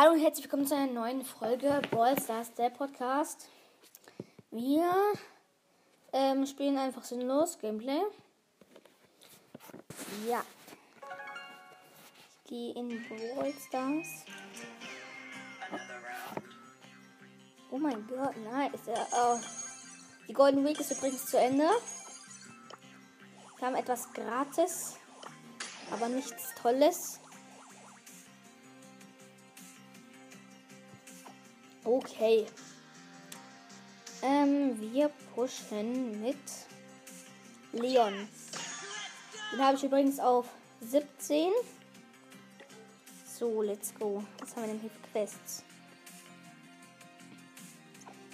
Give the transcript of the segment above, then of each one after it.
Hallo und herzlich willkommen zu einer neuen Folge Brawl Stars, der Podcast. Wir ähm, spielen einfach sinnlos Gameplay. Ja. Ich gehe in Brawl Stars. Oh mein Gott, nice. Oh. Die Golden Week ist übrigens zu Ende. Wir haben etwas gratis, aber nichts Tolles. Okay. Ähm, wir pushen mit Leon. Den habe ich übrigens auf 17. So, let's go. Was haben wir denn hier für Quests?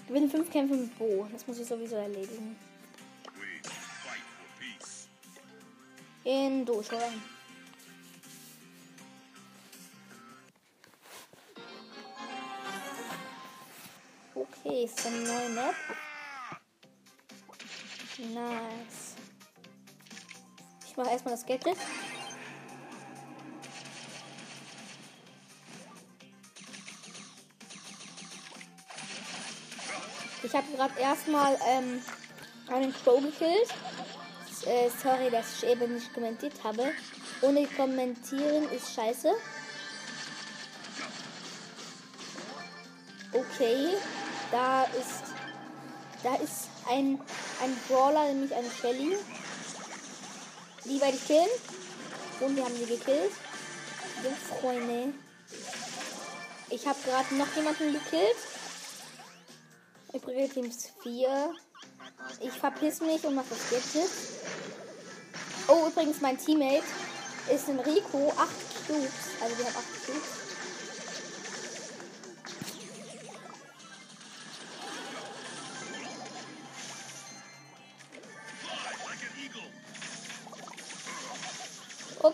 Gewinnen 5 Kämpfe mit Bo. Das muss ich sowieso erledigen. In Dojo rein. Ist eine neue Map. Nice. Ich mache erstmal das Gadget. Ich habe gerade erstmal ähm, einen Crow gekillt. Äh, sorry, dass ich eben nicht kommentiert habe. Ohne kommentieren ist scheiße. Okay, da ist da ist ein ein Brawler, nämlich eine Shelly. Die werde ich killen. Und wir haben sie gekillt. Ja, Freunde. Ich habe gerade noch jemanden gekillt. Übrige Teams 4. Ich verpiss mich und mache das Gadget. Oh, übrigens, mein Teammate ist ein Rico. 8 Cubes. Also wir haben 8 Cubes.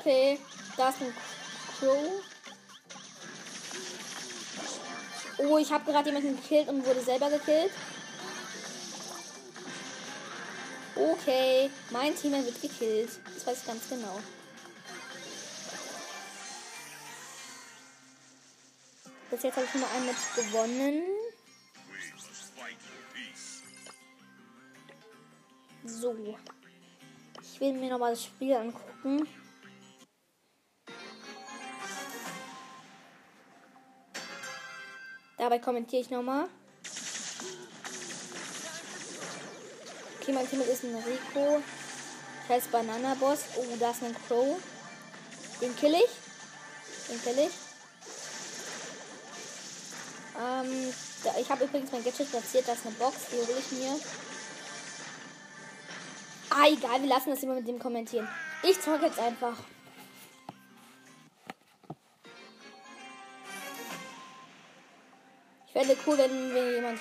Okay, da ist ein Crow. Oh, ich habe gerade jemanden gekillt und wurde selber gekillt. Okay, mein Team wird gekillt. Das weiß ich ganz genau. Bis jetzt habe ich nur ein Match gewonnen. So. Ich will mir nochmal das Spiel angucken. Dabei kommentiere ich nochmal. Okay, mein Team ist ein Rico. Ich heiße Banana Boss. Oh, da ist ein Crow. Den kill ich. Den kill ich. Ähm, da, ich habe übrigens mein Gadget platziert. Da ist eine Box. Die hole ich mir. Ah, egal. Wir lassen das immer mit dem kommentieren. Ich zocke jetzt einfach. Fände cool, wenn mir jemand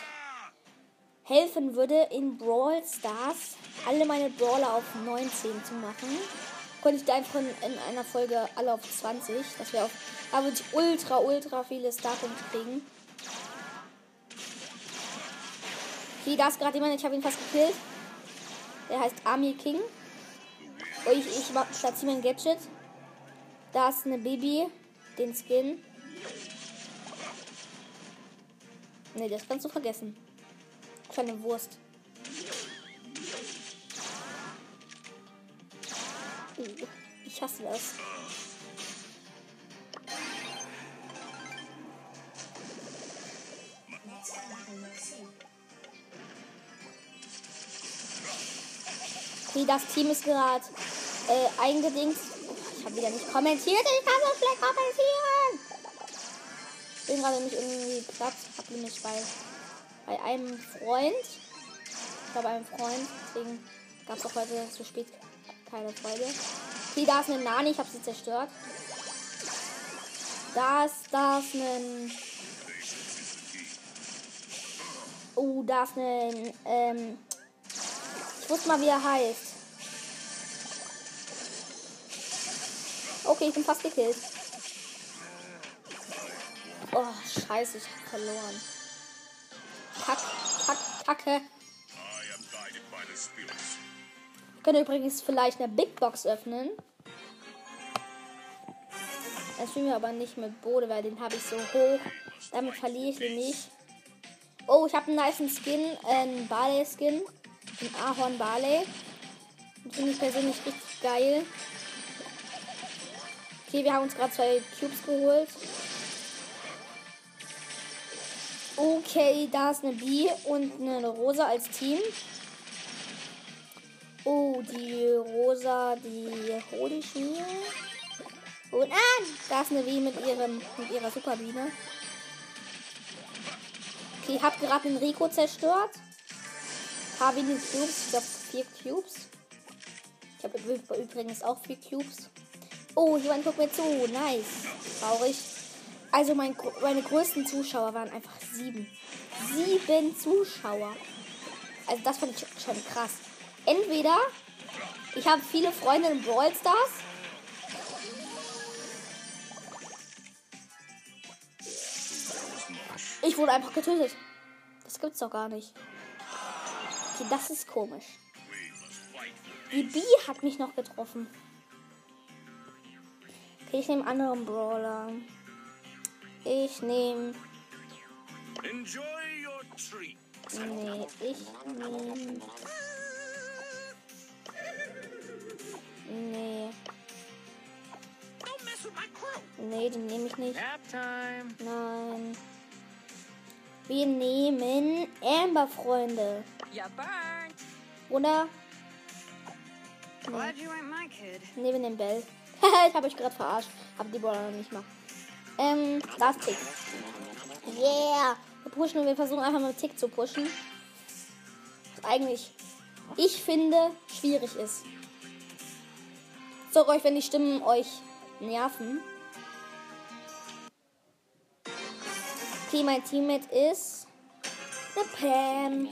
helfen würde, in Brawl Stars alle meine Brawler auf 19 zu machen. Könnte ich da einfach in, in einer Folge alle auf 20. Das wäre auch. Da würde ich ultra, ultra viele Starpunkte kriegen. Okay, da ist gerade jemand, ich habe ihn fast gekillt. Der heißt Army King. Und ich, ich platziere mein Gadget. Da ist eine Baby, den Skin. Ne, das kannst du vergessen. Kleine Wurst. Uh, ich hasse das. Okay, das Team ist gerade äh, eingedingt. Ich habe wieder nicht kommentiert. Ich kann so schlecht kommentieren. Ich bin gerade nicht irgendwie Platz. Hab nämlich bei, bei einem Freund. Ich war bei einem Freund. Deswegen gab es auch heute zu spät keine Folge. Okay, da ist eine Nani. Ich habe sie zerstört. Da ist, da ist ein. Oh, da ist ein. Ähm, ich wusste mal, wie er heißt. Okay, ich bin fast gekillt. Scheiße, ich hab verloren. Kack, kack, kacke. Ich könnte übrigens vielleicht eine Big Box öffnen. Dann spielen wir aber nicht mit Bode, weil den habe ich so hoch. Damit verliere ich den nicht. Oh, ich habe einen nice Skin, äh, einen Barley-Skin. Ein Ahorn Barley. Finde ich persönlich richtig geil. Okay, wir haben uns gerade zwei Cubes geholt. Okay, da ist eine B und eine Rosa als Team. Oh, die Rosa, die hole ich mir. Und ah, da ist eine W mit, ihrem, mit ihrer Superbiene. Okay, ich habe gerade den Rico zerstört. Paar wenige Cubes, ich glaube vier Cubes. Ich habe übrigens auch vier Cubes. Oh, jemand guckt mir zu. Nice. Traurig. Also mein, meine größten Zuschauer waren einfach sieben. Sieben Zuschauer. Also das fand ich schon krass. Entweder ich habe viele Freunde in Brawl Stars. Ich wurde einfach getötet. Das gibt's doch gar nicht. Okay, das ist komisch. Die B hat mich noch getroffen. Okay, ich nehme anderen Brawler. Ich nehme. Nee, ich nehme. Nee. Nee, den nehme ich nicht. Nein. Wir nehmen Amber, Freunde. Oder? Nee. Nehmen Bell. ich habe euch gerade verarscht. Hab die Brawler noch nicht mal. Ähm, das Tick. Yeah. Wir pushen und wir versuchen einfach mal Tick zu pushen. Was eigentlich, ich finde, schwierig ist. Sorry euch, wenn die Stimmen euch nerven. Okay, mein Teammate ist der Pam.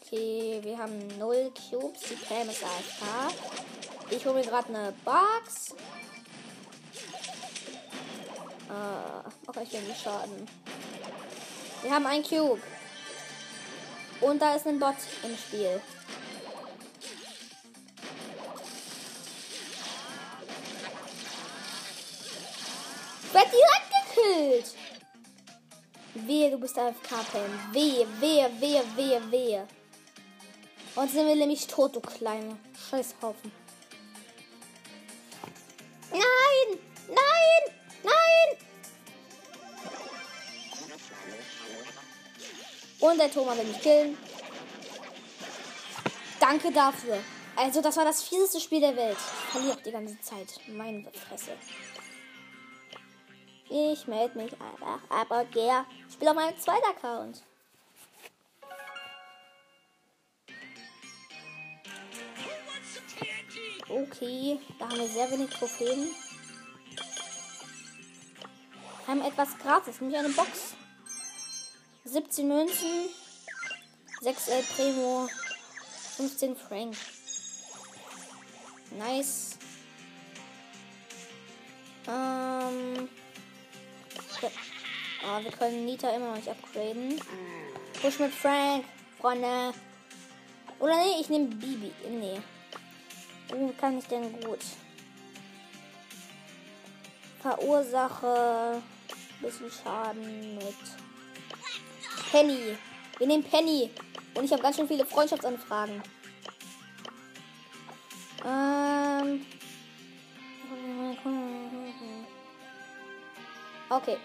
Okay, wir haben 0 Cubes. Die Pam ist AFK. Ich hole mir gerade eine Box. Äh, mach ich wenig Schaden. Wir haben einen Cube. Und da ist ein Bot im Spiel. Werd direkt gekillt. Wehe, du bist AFK, Pam. Wehe, wehe, wehe, wehe, wehe. Und sind wir nämlich tot, du kleine Scheißhaufen. Nein! Nein! Und der Thomas will mich killen. Danke dafür. Also, das war das fieseste Spiel der Welt. Ich verliere die ganze Zeit. Meine Fresse. Ich melde mich einfach. Aber der Ich spiele auf meinem zweiten Account. Okay, da haben wir sehr wenig Trophäen. Wir haben etwas gratis, nämlich eine Box. 17 Münzen, 6 El Primo, 15 Frank. Nice. Ähm. Oh, wir können Nita immer noch nicht upgraden. Push mit Frank, Freunde. Oder nee, ich nehme Bibi. Nee. Wie kann ich denn gut? Verursache bisschen Schaden mit Penny. Wir nehmen Penny. Und ich habe ganz schön viele Freundschaftsanfragen. Ähm. Okay.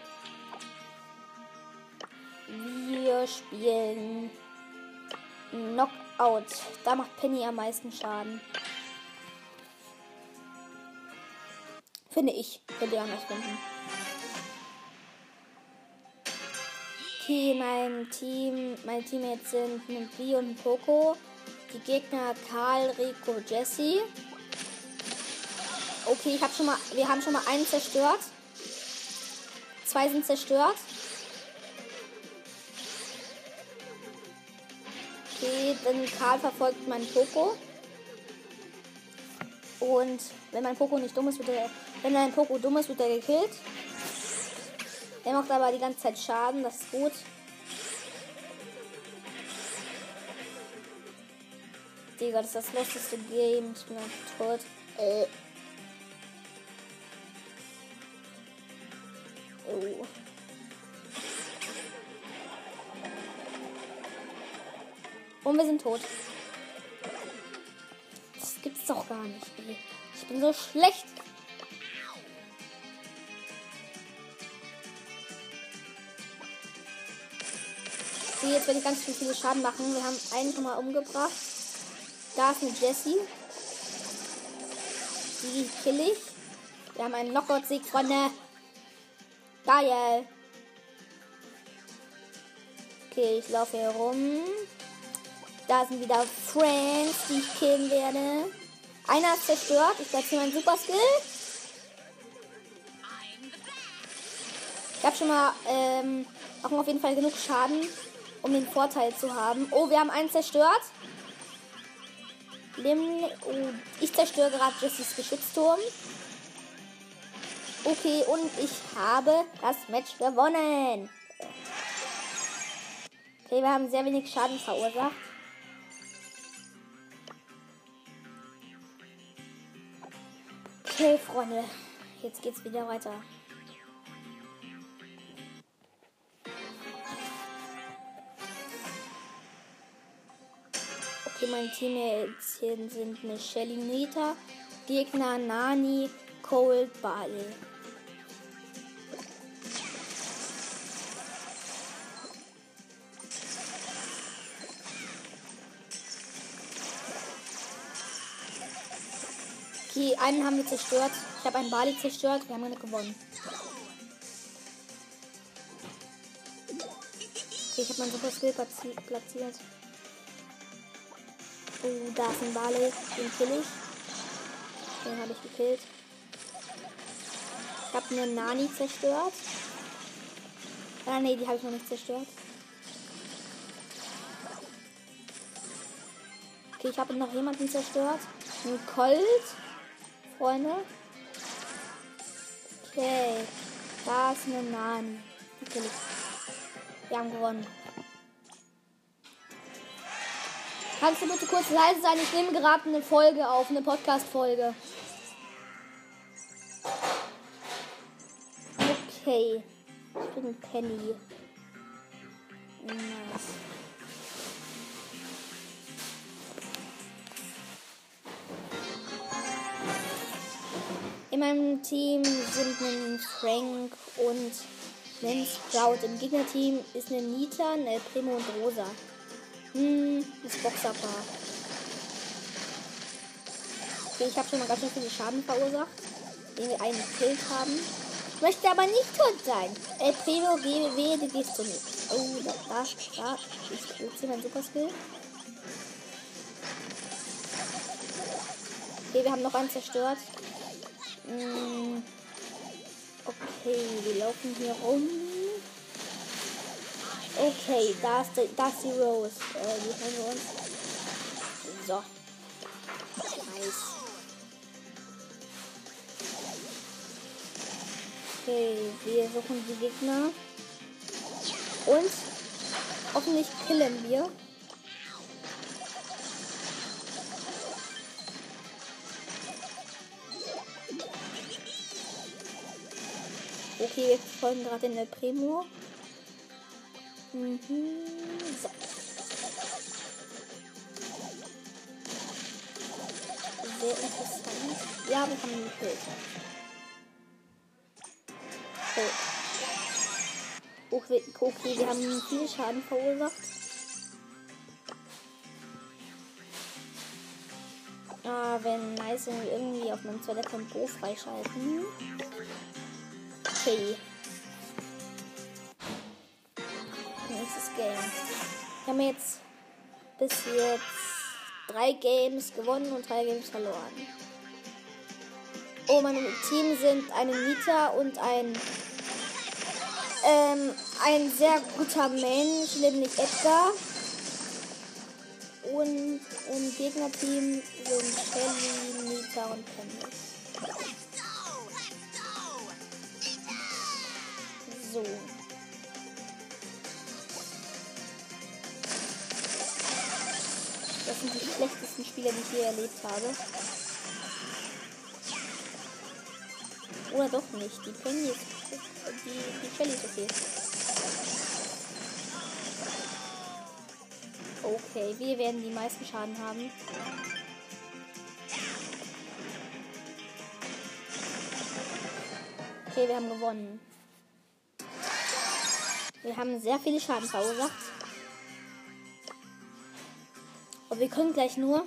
Wir spielen Knockout. Da macht Penny am meisten Schaden. Finde ich. Könnt ihr anders finden. Okay, mein Team, mein Team jetzt sind ein und ein Poco. Die Gegner Karl, Rico, Jesse. Okay, ich habe schon mal, wir haben schon mal einen zerstört. Zwei sind zerstört. Okay, dann Karl verfolgt meinen Poco. Und wenn mein Poco nicht dumm ist, wird er, wenn ein Poco dumm ist, wird er gekillt. Er macht aber die ganze Zeit Schaden, das ist gut. Digga, das ist das lustigste Game. Ich bin einfach tot. Äh. Oh. Und wir sind tot. Das gibt's doch gar nicht. Ich bin so schlecht Okay, jetzt werde ich ganz viel, viele Schaden machen. Wir haben einen schon mal umgebracht. Da ist eine Jessie. Die kill ich. Wir haben einen Knockout-Sieg, Freunde. Geil. Okay, ich laufe hier rum. Da sind wieder Friends, die ich killen werde. Einer ist zerstört. Ich platziere meinen Super Skill. Ich habe schon mal ähm, auch auf jeden Fall genug Schaden, um den Vorteil zu haben. Oh, wir haben einen zerstört. Oh, ich zerstöre gerade Jessys Geschützturm. Okay, und ich habe das Match gewonnen. Okay, wir haben sehr wenig Schaden verursacht. Okay, Freunde. Jetzt geht's wieder weiter. Okay, mein Team jetzt sind eine Shelly Nita, Gegner Nani, Cold Barley. Okay, einen haben wir zerstört. Ich habe einen Bali zerstört. Wir haben gewonnen. Okay, ich habe meinen Super Skill platziert. Oh, da ist ein Bali. Den kill ich. Den habe ich gekillt. Ich habe eine Nani zerstört. Ah, nee, die habe ich noch nicht zerstört. Okay, ich habe noch jemanden zerstört. Ein Colt. Freunde. Okay. Da ist eine Nani. Natürlich. Wir haben gewonnen. Kannst du bitte kurz leise sein? Ich nehme gerade eine Folge auf, eine Podcast-Folge. Okay. Ich bin Penny. Nice. In meinem Team sind ein Frank und ein Sprout. Im Gegnerteam ist eine Nita, eine Primo und Rosa. Hm, das Boxerpaar. Okay, ich habe schon mal ganz schön viele Schaden verursacht, den wir einen gekillt haben. Ich möchte aber nicht tot sein. El Primo, GW, du gehst zu mir. Oh, da, da, da. Ich benutze mein Super Skill. Okay, wir haben noch einen zerstört. Mm. Okay, wir laufen hier rum. Okay, da ist die, da ist die Rose. Äh, die haben wir uns. So. Nice. Okay, wir suchen die Gegner. Und hoffentlich killen wir. Okay, wir folgen gerade in der Primo. Mhm. So. Sehr interessant. Ja, wir haben ihn gekillt. Oh. Okay, okay, wir haben viel Schaden verursacht. Ah, wenn nice, wenn wir irgendwie auf meinem zweiten Bo freischalten. Okay. Game. Wir haben jetzt bis jetzt drei Games gewonnen und drei Games verloren. Oh, meine Team sind eine Nita und ein ähm, ein sehr guter Mensch, nämlich Edgar. Und im Gegnerteam sind Shelly, Nita und Candice. So. Sind die schlechtesten Spieler, die ich je erlebt habe. Oder doch nicht. Die Penny ist. Die, die Shelly ist okay. Okay, wir werden die meisten Schaden haben. Okay, wir haben gewonnen. Wir haben sehr viele Schaden verursacht. Wir können gleich nur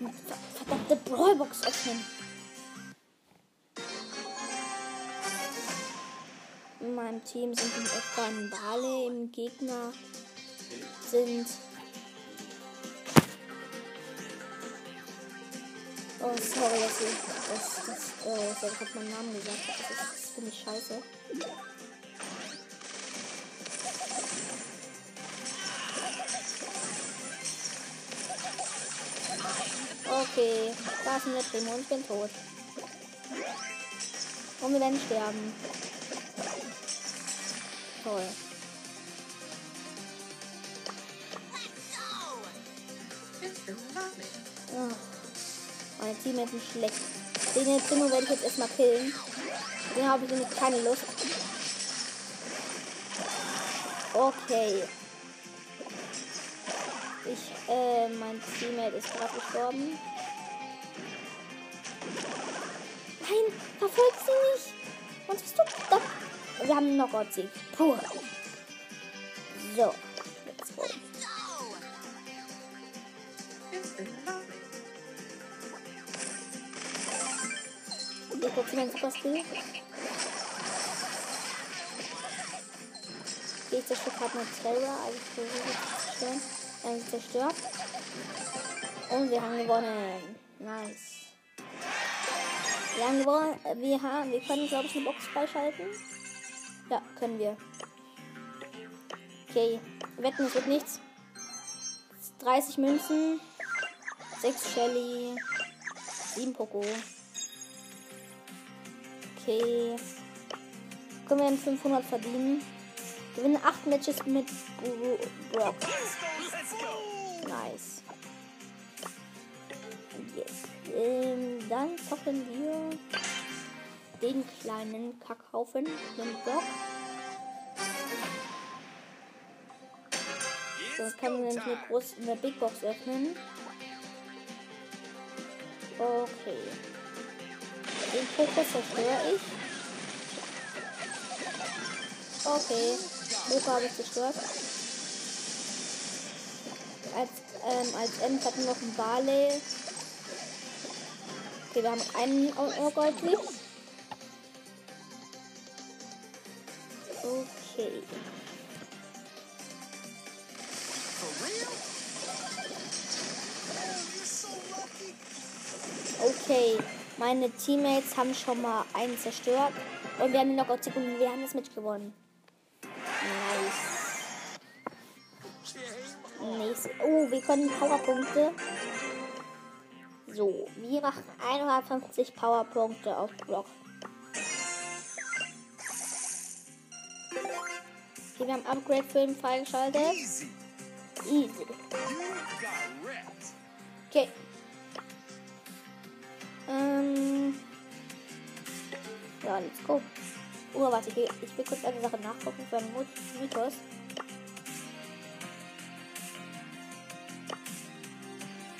eine verdammte Brawlbox öffnen. In meinem Team sind in etwa ein Bale, im Gegner sind. Oh, sorry, dass ich, das, das, äh, ich gerade meinen Namen gesagt. Das, das finde ich scheiße. Okay, da ist ein Primo und ich bin tot. Und wir werden sterben. Toll. Ach, meine Teammates sind schlecht. Den Primo werde ich jetzt erstmal killen. Den habe ich nämlich keine Lust. Okay. Ich, äh, mein Teammate ist gerade gestorben. Verfolgt sie nicht. Was bist du da? Wir haben einen Knockout-Sieg. Puh. So. Let's go. Ich gucke meinen Super Skill. Ich zerstöre gerade eine Terra, also ich versuche zu zerstören. Dann zerstört. Und wir haben gewonnen. Nice. Wir haben gewonnen. äh, Wir, haben, wir können, glaube ich, eine Box freischalten. Ja, können wir. Okay. Wetten, es wird nichts. 30 Münzen. 6 Shelly. 7 Poco. Okay. Können wir dann 500 verdienen. Gewinnen 8 Matches mit Bro- Brock. Nice. Ähm, dann zocken wir den kleinen Kackhaufen mit Brock. So, jetzt können wir nämlich eine, groß, eine Big Box öffnen. Okay. Den Fokus zerstöre ich. Okay. Luca habe ich zerstört. Als, ähm, als End hatten wir noch einen Barley. Okay, wir haben einen Goldlich. Okay. Okay, meine Teammates haben schon mal einen zerstört. Und wir haben den Knockout und wir haben das Match gewonnen. Nice. Nice. Oh, wir können Powerpunkte. So, wir machen 150 Powerpunkte auf Block. Okay, wir haben Upgrade für ihn freigeschaltet. Easy. Easy. Okay. Ähm. Ja, let's go. Oh, warte, ich will, ich will kurz eine Sache nachgucken für einen Mut- Mythos.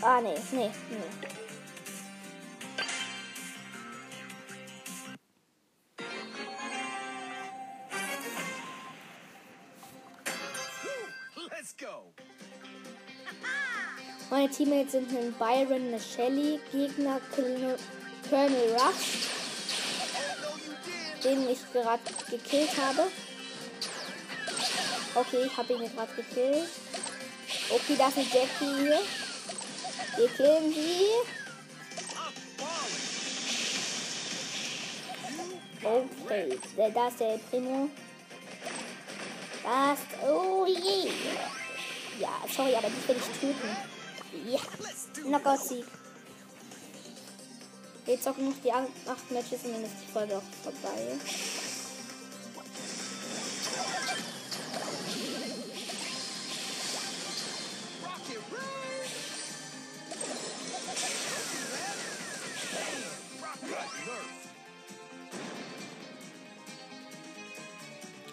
Ah, nee, nee, nee. Teammates sind ein Byron, eine Shelly, Gegner Colonel Colonel Rush, den ich gerade gekillt habe. Okay, ich habe ihn gerade gekillt. Okay, da ist Jackie hier. Wir killen sie. Okay, da ist der Primo. Das, oh je. Ja, sorry, aber die will ich töten. Ja, Knockout-Sieg. Wir zocken noch die 8 Matches und dann ist die Folge auch vorbei.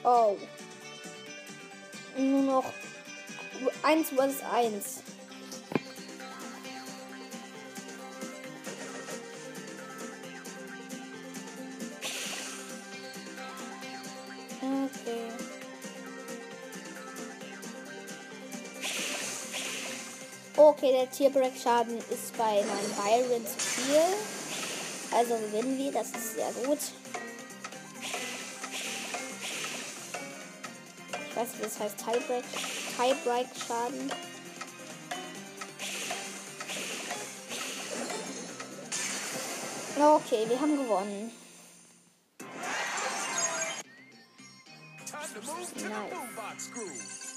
Oh. Nur noch 1 vs 1. Tierbreak-Schaden ist bei meinem Byron zu viel. Also gewinnen wir, das ist sehr gut. Ich weiß nicht, das heißt Tiebreak, Tiebreak-Schaden. Okay, wir haben gewonnen. Nice.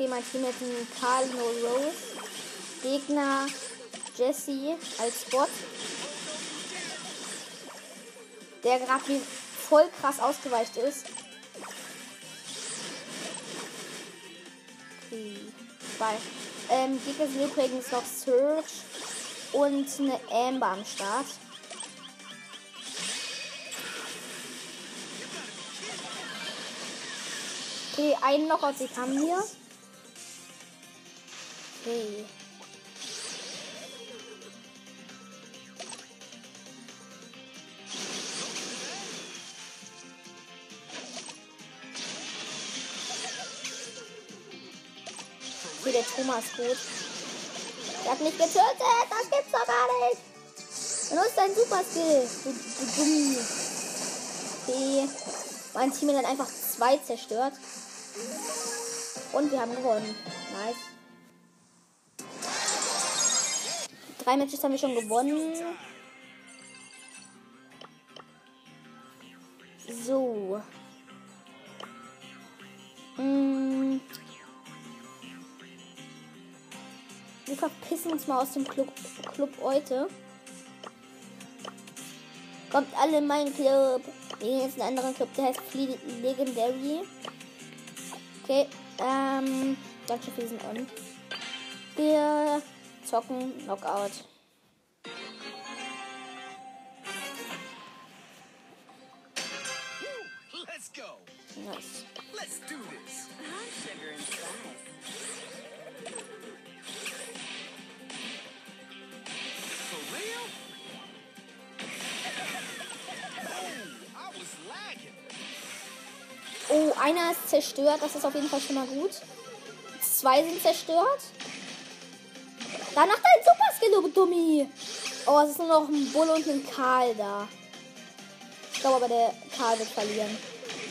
Okay, mein Team hat einen Karl No Rose. Gegner Jesse als Bot. Der gerade wie voll krass ausgeweicht ist. Okay. Zwei. Ähm, Gegner sind übrigens noch Surge und eine Amber am Start. Okay, einen noch aus ich haben hier. Okay. Okay, der Thomas gut. Der hat mich getötet. Das gibt's doch gar nicht. Benutzt dein Super Skill. Okay. Mein Team hat einfach zwei zerstört. Und wir haben gewonnen. Nice. Drei Matches haben wir schon gewonnen. So. Mm. Wir verpissen uns mal aus dem Club, Club heute. Kommt alle in meinen Club. Wir gehen jetzt in einen anderen Club, der heißt Fle Legendary. Okay, ähm, danke für diesen On. Wir zocken Knockout. Let's go. Nice. Let's do this. I'm sugar and spice. For real? Oh, I was lagging. Oh, einer ist zerstört. Das ist auf jeden Fall schon mal gut. Zwei sind zerstört. Du Dummi. Oh, es ist nur noch ein Bull und ein Karl da. Ich glaube aber, der Karl wird verlieren.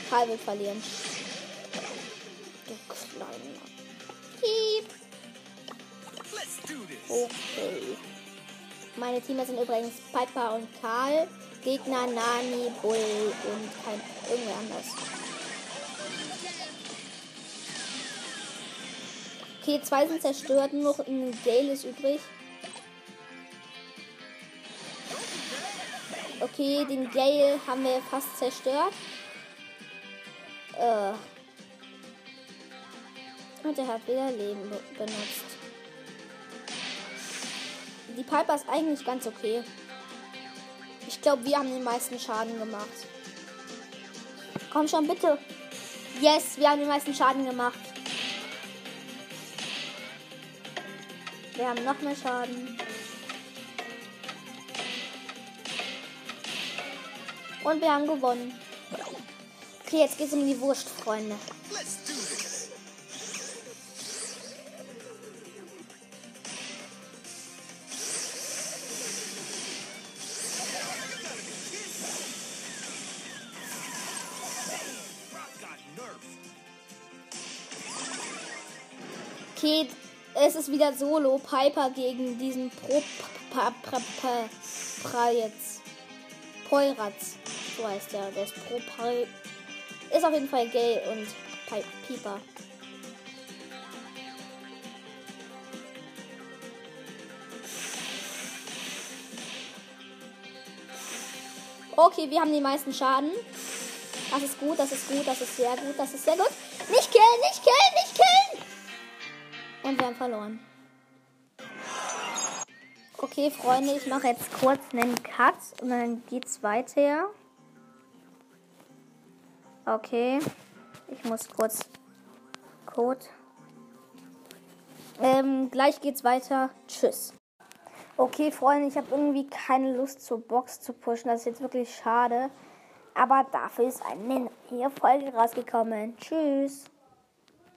Karl wird verlieren. Du kleiner. Piep. Okay. Meine Teamer sind übrigens Piper und Karl. Gegner Nani, Bull und kein irgendwer anders. Okay, zwei sind zerstört, nur noch ein Gale ist übrig. Okay, den Gale haben wir fast zerstört. Äh. Und er hat wieder Leben be benutzt. Die Piper ist eigentlich ganz okay. Ich glaube, wir haben den meisten Schaden gemacht. Komm schon, bitte. Yes, wir haben den meisten Schaden gemacht. Wir haben noch mehr Schaden. Und wir haben gewonnen. Okay, jetzt geht's um die Wurst, Freunde. Okay, es ist wieder Solo. Piper gegen diesen Pro pa, pra, pa, pra jetzt. Poiratz. So heißt der. Der ist Pro Pi- Ist auf jeden Fall gay und Pi Piper. Okay, wir haben die meisten Schaden. Das ist gut, das ist gut, das ist sehr gut, das ist sehr gut. Nicht killen, nicht killen, nicht killen! Und wir haben verloren. Okay, Freunde, ich mache jetzt kurz einen Cut und dann geht's weiter. Okay. Ich muss kurz Code. Ähm, gleich geht's weiter. Tschüss. Okay, Freunde, ich habe irgendwie keine Lust zur Box zu pushen. Das ist jetzt wirklich schade. Aber dafür ist eine neue Folge rausgekommen. Tschüss.